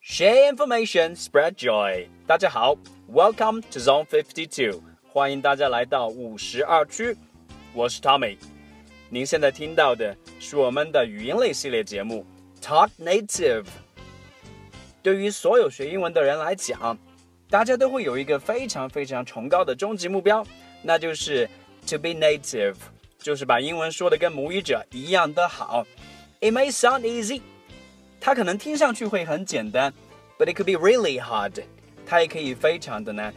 Share information, spread joy. 大家好，Welcome to Zone Fifty Two，欢迎大家来到五十二区，我是 Tommy。您现在听到的是我们的语音类系列节目 Talk Native。 对于所有学英文的人来讲，大家都会有一个非常非常崇高的终极目标，那就是 to be native，就是把英文说的跟母语者一样的好。It may sound easy，它可能听上去会很简单，but it could be really hard，它也可以非常的难。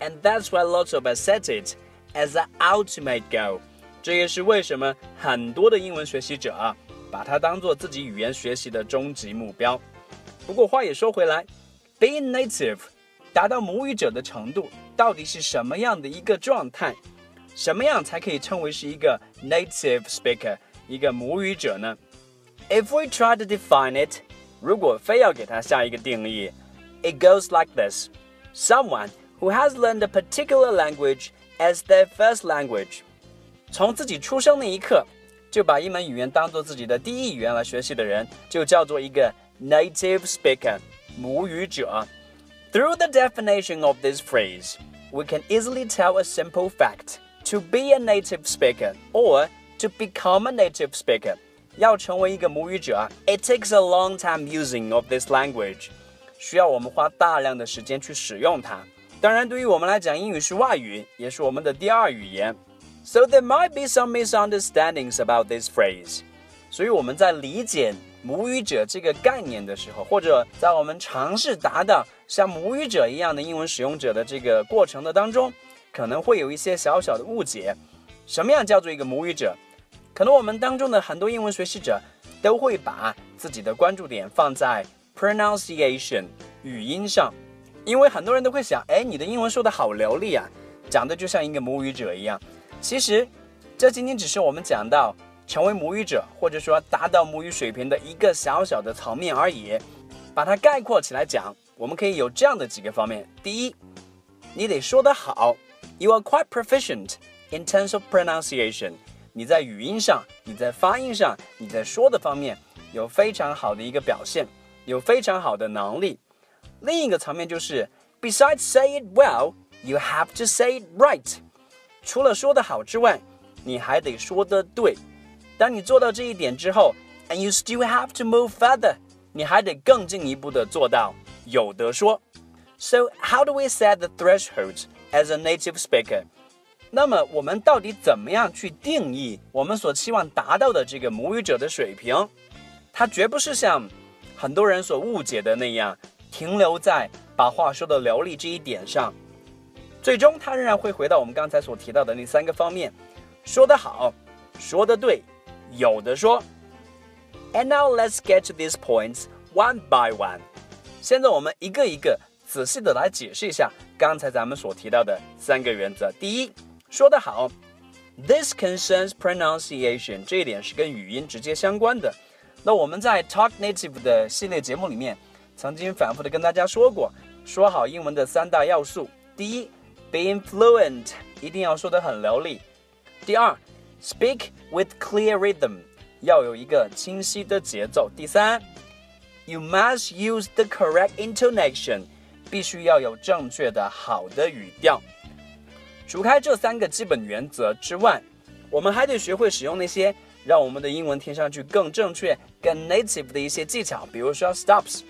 And that's why lots of us set it as an ultimate goal。这也是为什么很多的英文学习者啊，把它当做自己语言学习的终极目标。不过话也说回来，being native，达到母语者的程度，到底是什么样的一个状态？什么样才可以称为是一个 native speaker，一个母语者呢？If we try to define it，如果非要给它下一个定义，it goes like this: someone who has learned a particular language as their first language，从自己出生那一刻就把一门语言当做自己的第一语言来学习的人，就叫做一个 native speaker，母语者。Through the definition of this phrase, we can easily tell a simple fact. To be a native speaker or to become a native speaker, 要成为一个母语者，it takes a long time using of this language，需要我们花大量的时间去使用它。当然，对于我们来讲，英语是外语，也是我们的第二语言。So there might be some misunderstandings about this phrase. 所以我们在理解 母语者这个概念的时候，或者在我们尝试达到像母语者一样的英文使用者的这个过程的当中，可能会有一些小小的误解。什么样叫做一个母语者？可能我们当中的很多英文学习者都会把自己的关注点放在 pronunciation 语音上，因为很多人都会想，哎，你的英文说的好流利啊，讲的就像一个母语者一样。其实，这仅仅只是我们讲到成为母语者，或者说达到母语水平的一个小小的层面而已。把它概括起来讲，我们可以有这样的几个方面：第一，你得说得好，You are quite proficient in terms of pronunciation。你在语音上，你在发音上，你在说的方面有非常好的一个表现，有非常好的能力。另一个层面就是，Besides say it well, you have to say it right。除了说得好之外，你还得说得对。当你做到这一点之后，and you still have to move further，你还得更进一步的做到有得说。So how do we set the thresholds as a native speaker？那么我们到底怎么样去定义我们所期望达到的这个母语者的水平？它绝不是像很多人所误解的那样，停留在把话说的流利这一点上。最终，它仍然会回到我们刚才所提到的那三个方面：说得好，说得对， 有的说。And now let's get to these points one by one。现在我们一个一个仔细的来解释一下刚才咱们所提到的三个原则。第一，说得好，This concerns pronunciation，这一点是跟语音直接相关的。那我们在 Talk Native 的系列节目里面，曾经反复的跟大家说过，说好英文的三大要素：第一，Being fluent，一定要说得很流利。第二，Speak with clear rhythm，要有一个清晰的节奏。第三，You must use the correct intonation，必须要有正确的好的语调。除开这三个基本原则之外，我们还得学会使用那些让我们的英文听上去更正确、更 native 的一些技巧，比如说 stops，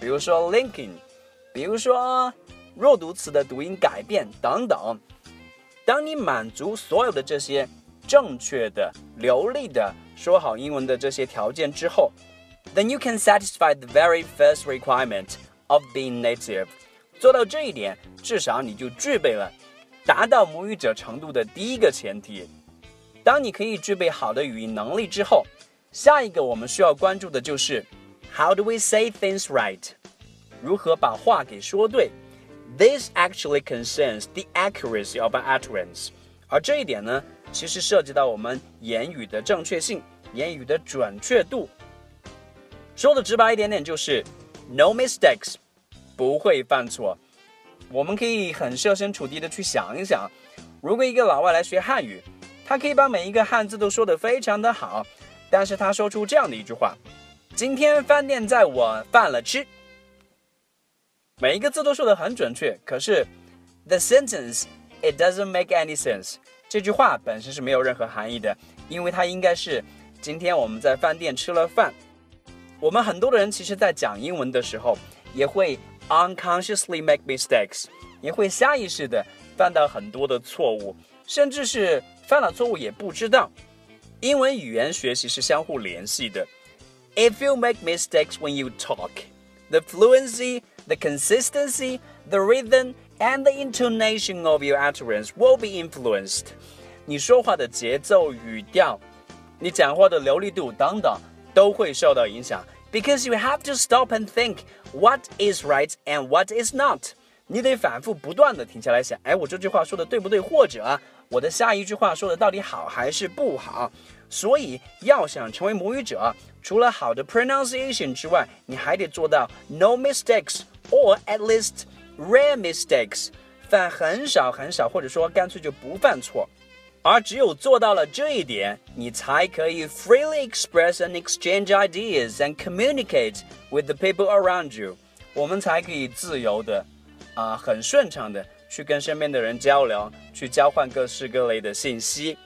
比如说 linking，比如说。弱读词的读音改变等等。当你满足所有的这些正确的、流利的说好英文的这些条件之后，then you can satisfy the very first requirement of being native。做到这一点，至少你就具备了达到母语者程度的第一个前提。当你可以具备好的语音能力之后，下一个我们需要关注的就是 How do we say things right？如何把话给说对？This actually concerns the accuracy of an utterance，而这一点呢， 其实涉及到我们言语的正确性、言语的准确度。说的直白一点点，就是 no mistakes，不会犯错我们可以很设身处地的去想一想，如果一个老外来学汉语，他可以把每一个汉字都说得非常的好，但是他说出这样的一句话：“今天饭店在我犯了吃。”每一个字都说得很准确，可是 the sentence it doesn't make any sense。这句话本身是没有任何含义的，因为它应该是今天我们在饭店吃了饭。我们很多的人其实在讲英文的时候也会 unconsciously make mistakes，也会下意识的犯到很多的错误，甚至是犯了错误也不知道。英文语言学习是相互联系的。If you make mistakes when you talk, the fluency the consistency, the rhythm, and the intonation of your utterance will be influenced. 你说话的节奏、语调，你讲话的流利度等等都会受到影响。Because you have to stop and think what is right and what is not. 你得反复不断的停下来想，哎，我这句话说的对不对？或者我的下一句话说的到底好还是不好？所以要想成为母语者，除了好的 pronunciation 之外，你还得做到 no mistakes。or at least Rare mistakes，犯很少很少，或者说干脆就不犯错。而只有做到了这一点，你才可以 freely express and exchange ideas and communicate with the people around you。我们才可以自由的，啊、很顺畅的去跟身边的人交流，去交换各式各类的信息。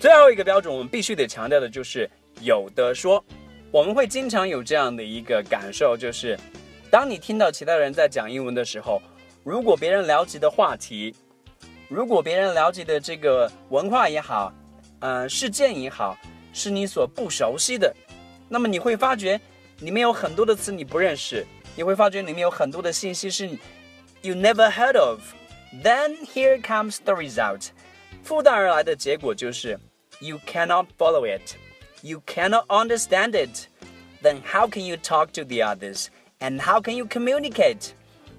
最后一个标准，我们必须得强调的就是有的说。我们会经常有这样的一个感受，就是当你听到其他人在讲英文的时候，如果别人聊及的话题，如果别人聊及的这个文化也好，呃，事件也好，是你所不熟悉的，那么你会发觉里面有很多的词你不认识，你会发觉里面有很多的信息是 you never heard of。Then here comes the result，附带而来的结果就是 you cannot follow it。you cannot understand it, then how can you talk to the others? And how can you communicate?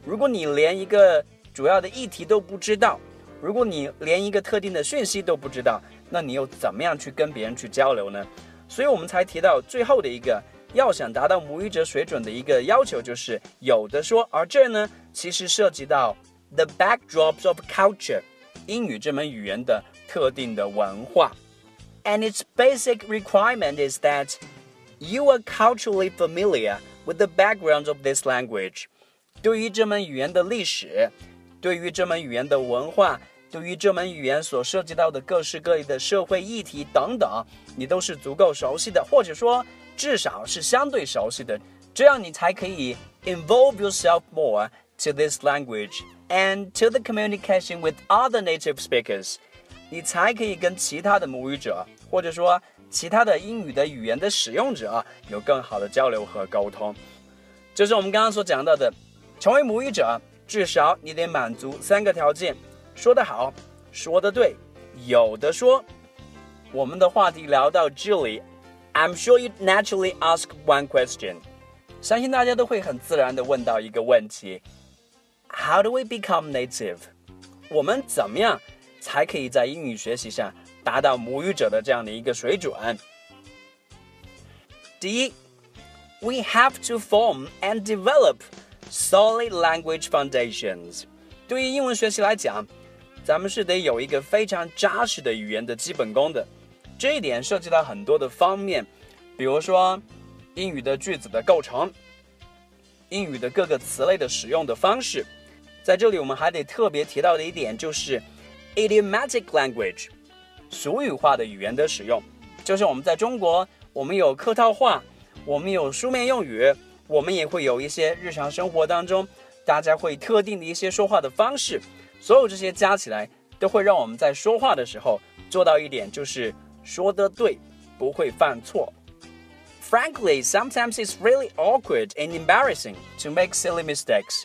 如果你连一个主要的议题都不知道，如果你连一个特定的讯息都不知道，那你又怎么样去跟别人去交流呢？所以我们才提到最后的一个，要想达到母语者水准的一个要求，就是有的说。而这呢，其实涉及到 the backdrops of culture，英语这门语言的特定的文化。and its basic requirement is that you are culturally familiar with the background of this language. 对于这门语言的历史，对于这门语言的文化，对于这门语言所涉及到的各式各类的社会议题等等，你都是足够熟悉的，或者说至少是相对熟悉的，这样你才可以 involve yourself more to this language and to the communication with other native speakers. 你才可以跟其他的母语者，或者说 其他的英语的语言的使用者啊有更好的交流和沟通。就是我们刚刚所讲到的，成为母语者，至少你得满足三个条件：说得好，说得对，有的说。我们的话题聊到这里，I'm sure you naturally ask one question，相信大家都会很自然的问到一个问题：How do we become native？我们怎么样？才可以在英语学习上达到母语者的这样的一个水准。第一，we have to form and develop solid language foundations。对于英文学习来讲，咱们是得有一个非常扎实的语言的基本功的。这一点涉及到很多的方面，比如说英语的句子的构成，英语的各个词类的使用的方式。在这里，我们还得特别提到的一点就是。idiomatic language，俗语化的语言的使用，就是我们在中国，我们有客套话，我们有书面用语，我们也会有一些日常生活当中大家会特定的一些说话的方式，所有这些加起来，都会让我们在说话的时候做到一点，就是说得对，不会犯错。Frankly, sometimes it's really awkward and embarrassing to make silly mistakes。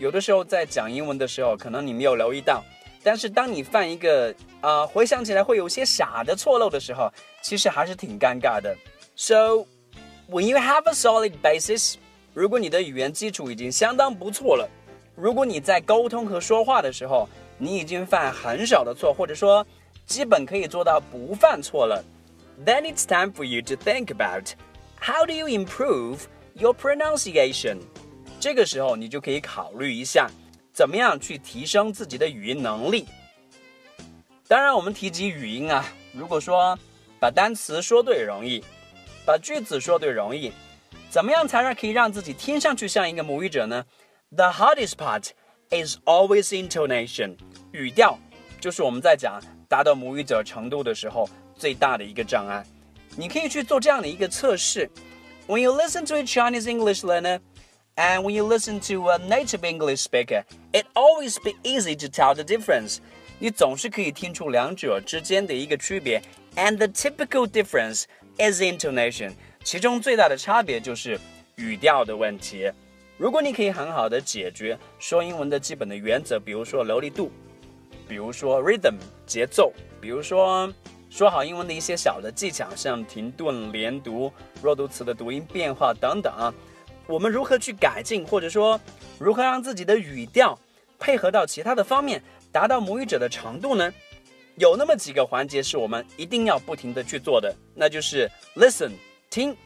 有的时候在讲英文的时候，可能你没有留意到。但是当你犯一个啊、回想起来会有些傻的错漏的时候，其实还是挺尴尬的。So when you have a solid basis，如果你的语言基础已经相当不错了，如果你在沟通和说话的时候，你已经犯很少的错，或者说基本可以做到不犯错了，then it's time for you to think about how do you improve your pronunciation。这个时候你就可以考虑一下，怎么样去提升自己的语音能力。当然，我们提及语音啊，如果说把单词说对容易，把句子说对容易，怎么样才让可以让自己听上去像一个母语者呢？The hardest part is always intonation，语调就是我们在讲达到母语者程度的时候最大的一个障碍。你可以去做这样的一个测试。When you listen to a Chinese English learner and when you listen to a native English speaker, it always be easy to tell the difference. 你总是可以听出两者之间的一个区别。And the typical difference is intonation. 其中最大的差别就是语调的问题。如果你可以很好的解决说英文的基本的原则，比如说流利度，比如说 rhythm 节奏，比如说说好英文的一些小的技巧，像停顿、连读、弱读词的读音变化等等。 我们如何去改进，或者说如何让自己的语调配合到其他的方面，达到母语者的程度呢？有那么几个环节是我们一定要不停的去做的，那就是 listen 听，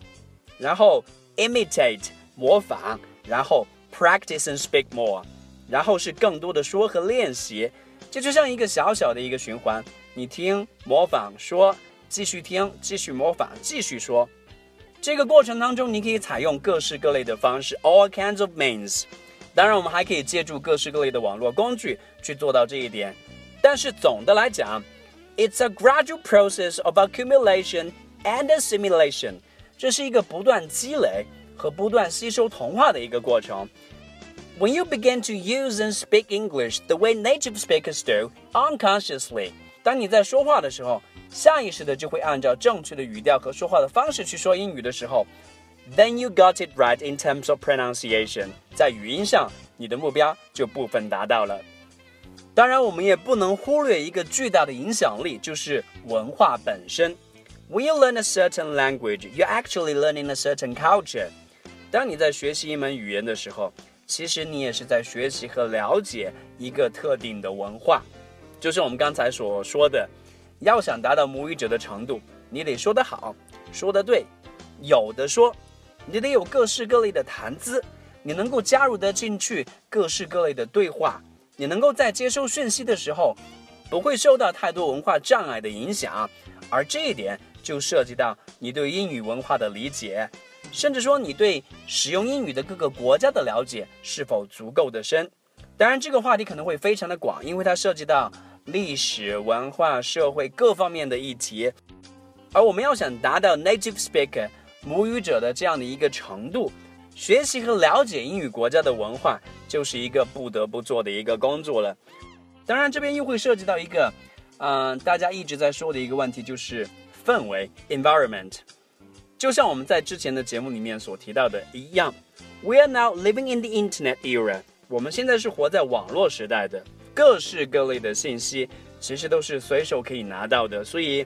然后 imitate 模仿，然后 practice and speak more，然后是更多的说和练习。这就像一个小小的一个循环。你听，模仿，说，继续听，继续模仿，继续说。这个过程当中，你可以采用各式各类的方式，all kinds of means。当然，我们还可以借助各式各类的网络工具去做到这一点。但是总的来讲，it's a gradual process of accumulation and assimilation。这是一个不断积累和不断吸收同化的一个过程。When you begin to use and speak English the way native speakers do, unconsciously. 当你在说话的时候， 下意识的就会按照正确的语调和说话的方式去说英语的时候，then you got it right in terms of pronunciation，在语音上你的目标就部分达到了。当然，我们也不能忽略一个巨大的影响力，就是文化本身。When you learn a certain language, you're actually learning a certain culture。当你在学习一门语言的时候，其实你也是在学习和了解一个特定的文化。就是我们刚才所说的， 要想达到母语者的程度，你得说得好，说得对，有的说，你得有各式各类的谈资，你能够加入得进去各式各类的对话，你能够在接收讯息的时候，不会受到太多文化障碍的影响，而这一点就涉及到你对英语文化的理解，甚至说你对使用英语的各个国家的了解是否足够的深。当然，这个话题可能会非常的广，因为它涉及到。历史文化、社会各方面的议题，而我们要想达到 native speaker 母语者的这样的一个程度，学习和了解英语国家的文化就是一个不得不做的一个工作了。当然，这边又会涉及到一个，嗯，大家一直在说的一个问题，就是氛围 environment。就像我们在之前的节目里面所提到的一样，We are now living in the internet era。我们现在是活在网络时代的。各式各类的信息其实都是随手可以拿到的，所以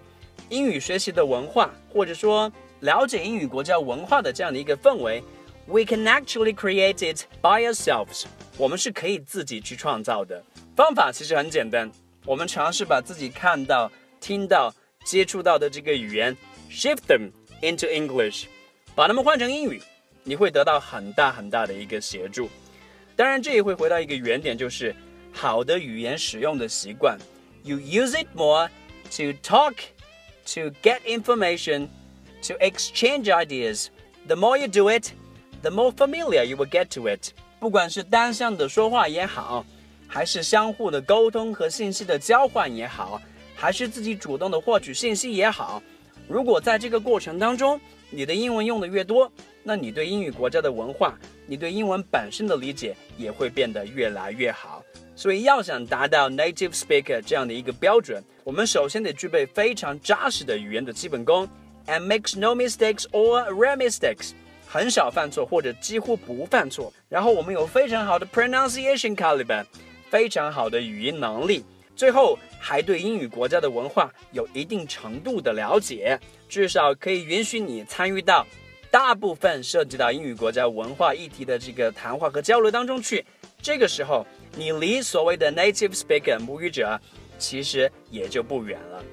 英语学习的文化，或者说了解英语国家文化的这样的一个氛围，we can actually create it by ourselves。我们是可以自己去创造的。方法其实很简单，我们尝试把自己看到、听到、接触到的这个语言 shift them into English，把它们换成英语，你会得到很大很大的一个协助。当然，这也会回到一个原点，就是。好的语言使用的习惯，you use it more to talk, to get information, to exchange ideas. The more you do it, the more familiar you will get to it. 不管是单向的说话也好，还是相互的沟通和信息的交换也好，还是自己主动的获取信息也好，如果在这个过程当中，你的英文用的越多，那你对英语国家的文化，你对英文本身的理解也会变得越来越好。所以要想达到 native speaker 这样的一个标准，我们首先得具备非常扎实的语言的基本功，and makes no mistakes or rare mistakes，很少犯错或者几乎不犯错。然后我们有非常好的 pronunciation caliber，非常好的语音能力。最后还对英语国家的文化有一定程度的了解，至少可以允许你参与到大部分涉及到英语国家文化议题的这个谈话和交流当中去。这个时候。你离所谓的 native speaker 母语者其实也就不远了。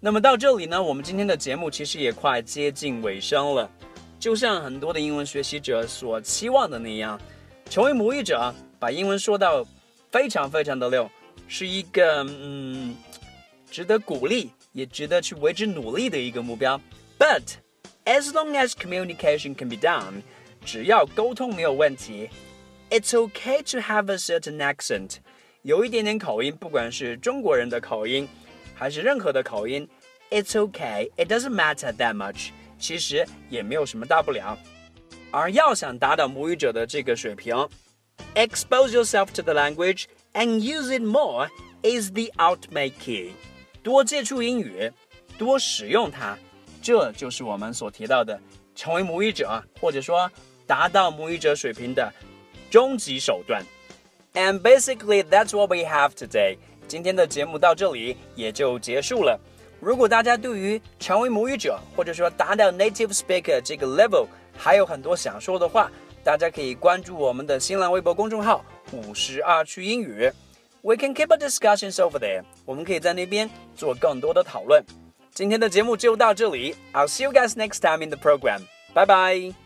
那么到这里呢，我们今天的节目其实也快接近尾声了。就像很多的英文学习者所期望的那样，成为母语者，把英文说到非常非常的溜，是一个嗯值得鼓励，也值得去为之努力的一个目标。But as long as communication can be done，只要沟通没有问题 ，it's okay to have a certain accent，有一点点口音，不管是中国人的口音，还是任何的口音，it's okay，it doesn't matter that much，其实也没有什么大不了。而要想达到母语者的这个水平，expose yourself to the language and use it more is the ultimate key。多接触英语，多使用它，这就是我们所提到的成为母语者，或者说达到母语者水平的 终极手段。And basically, that's what we have today. 今天的节目到这里也就结束了。如果大家对于成为母语者，或者说达到 native speaker 这个 level，还有很多想说的话，大家可以关注我们的新浪微博公众号“五十二区英语”。We can keep a discussions over there。我们可以在那边做更多的讨论。今天的节目就到这里。I'll see you guys next time in the program. Bye bye.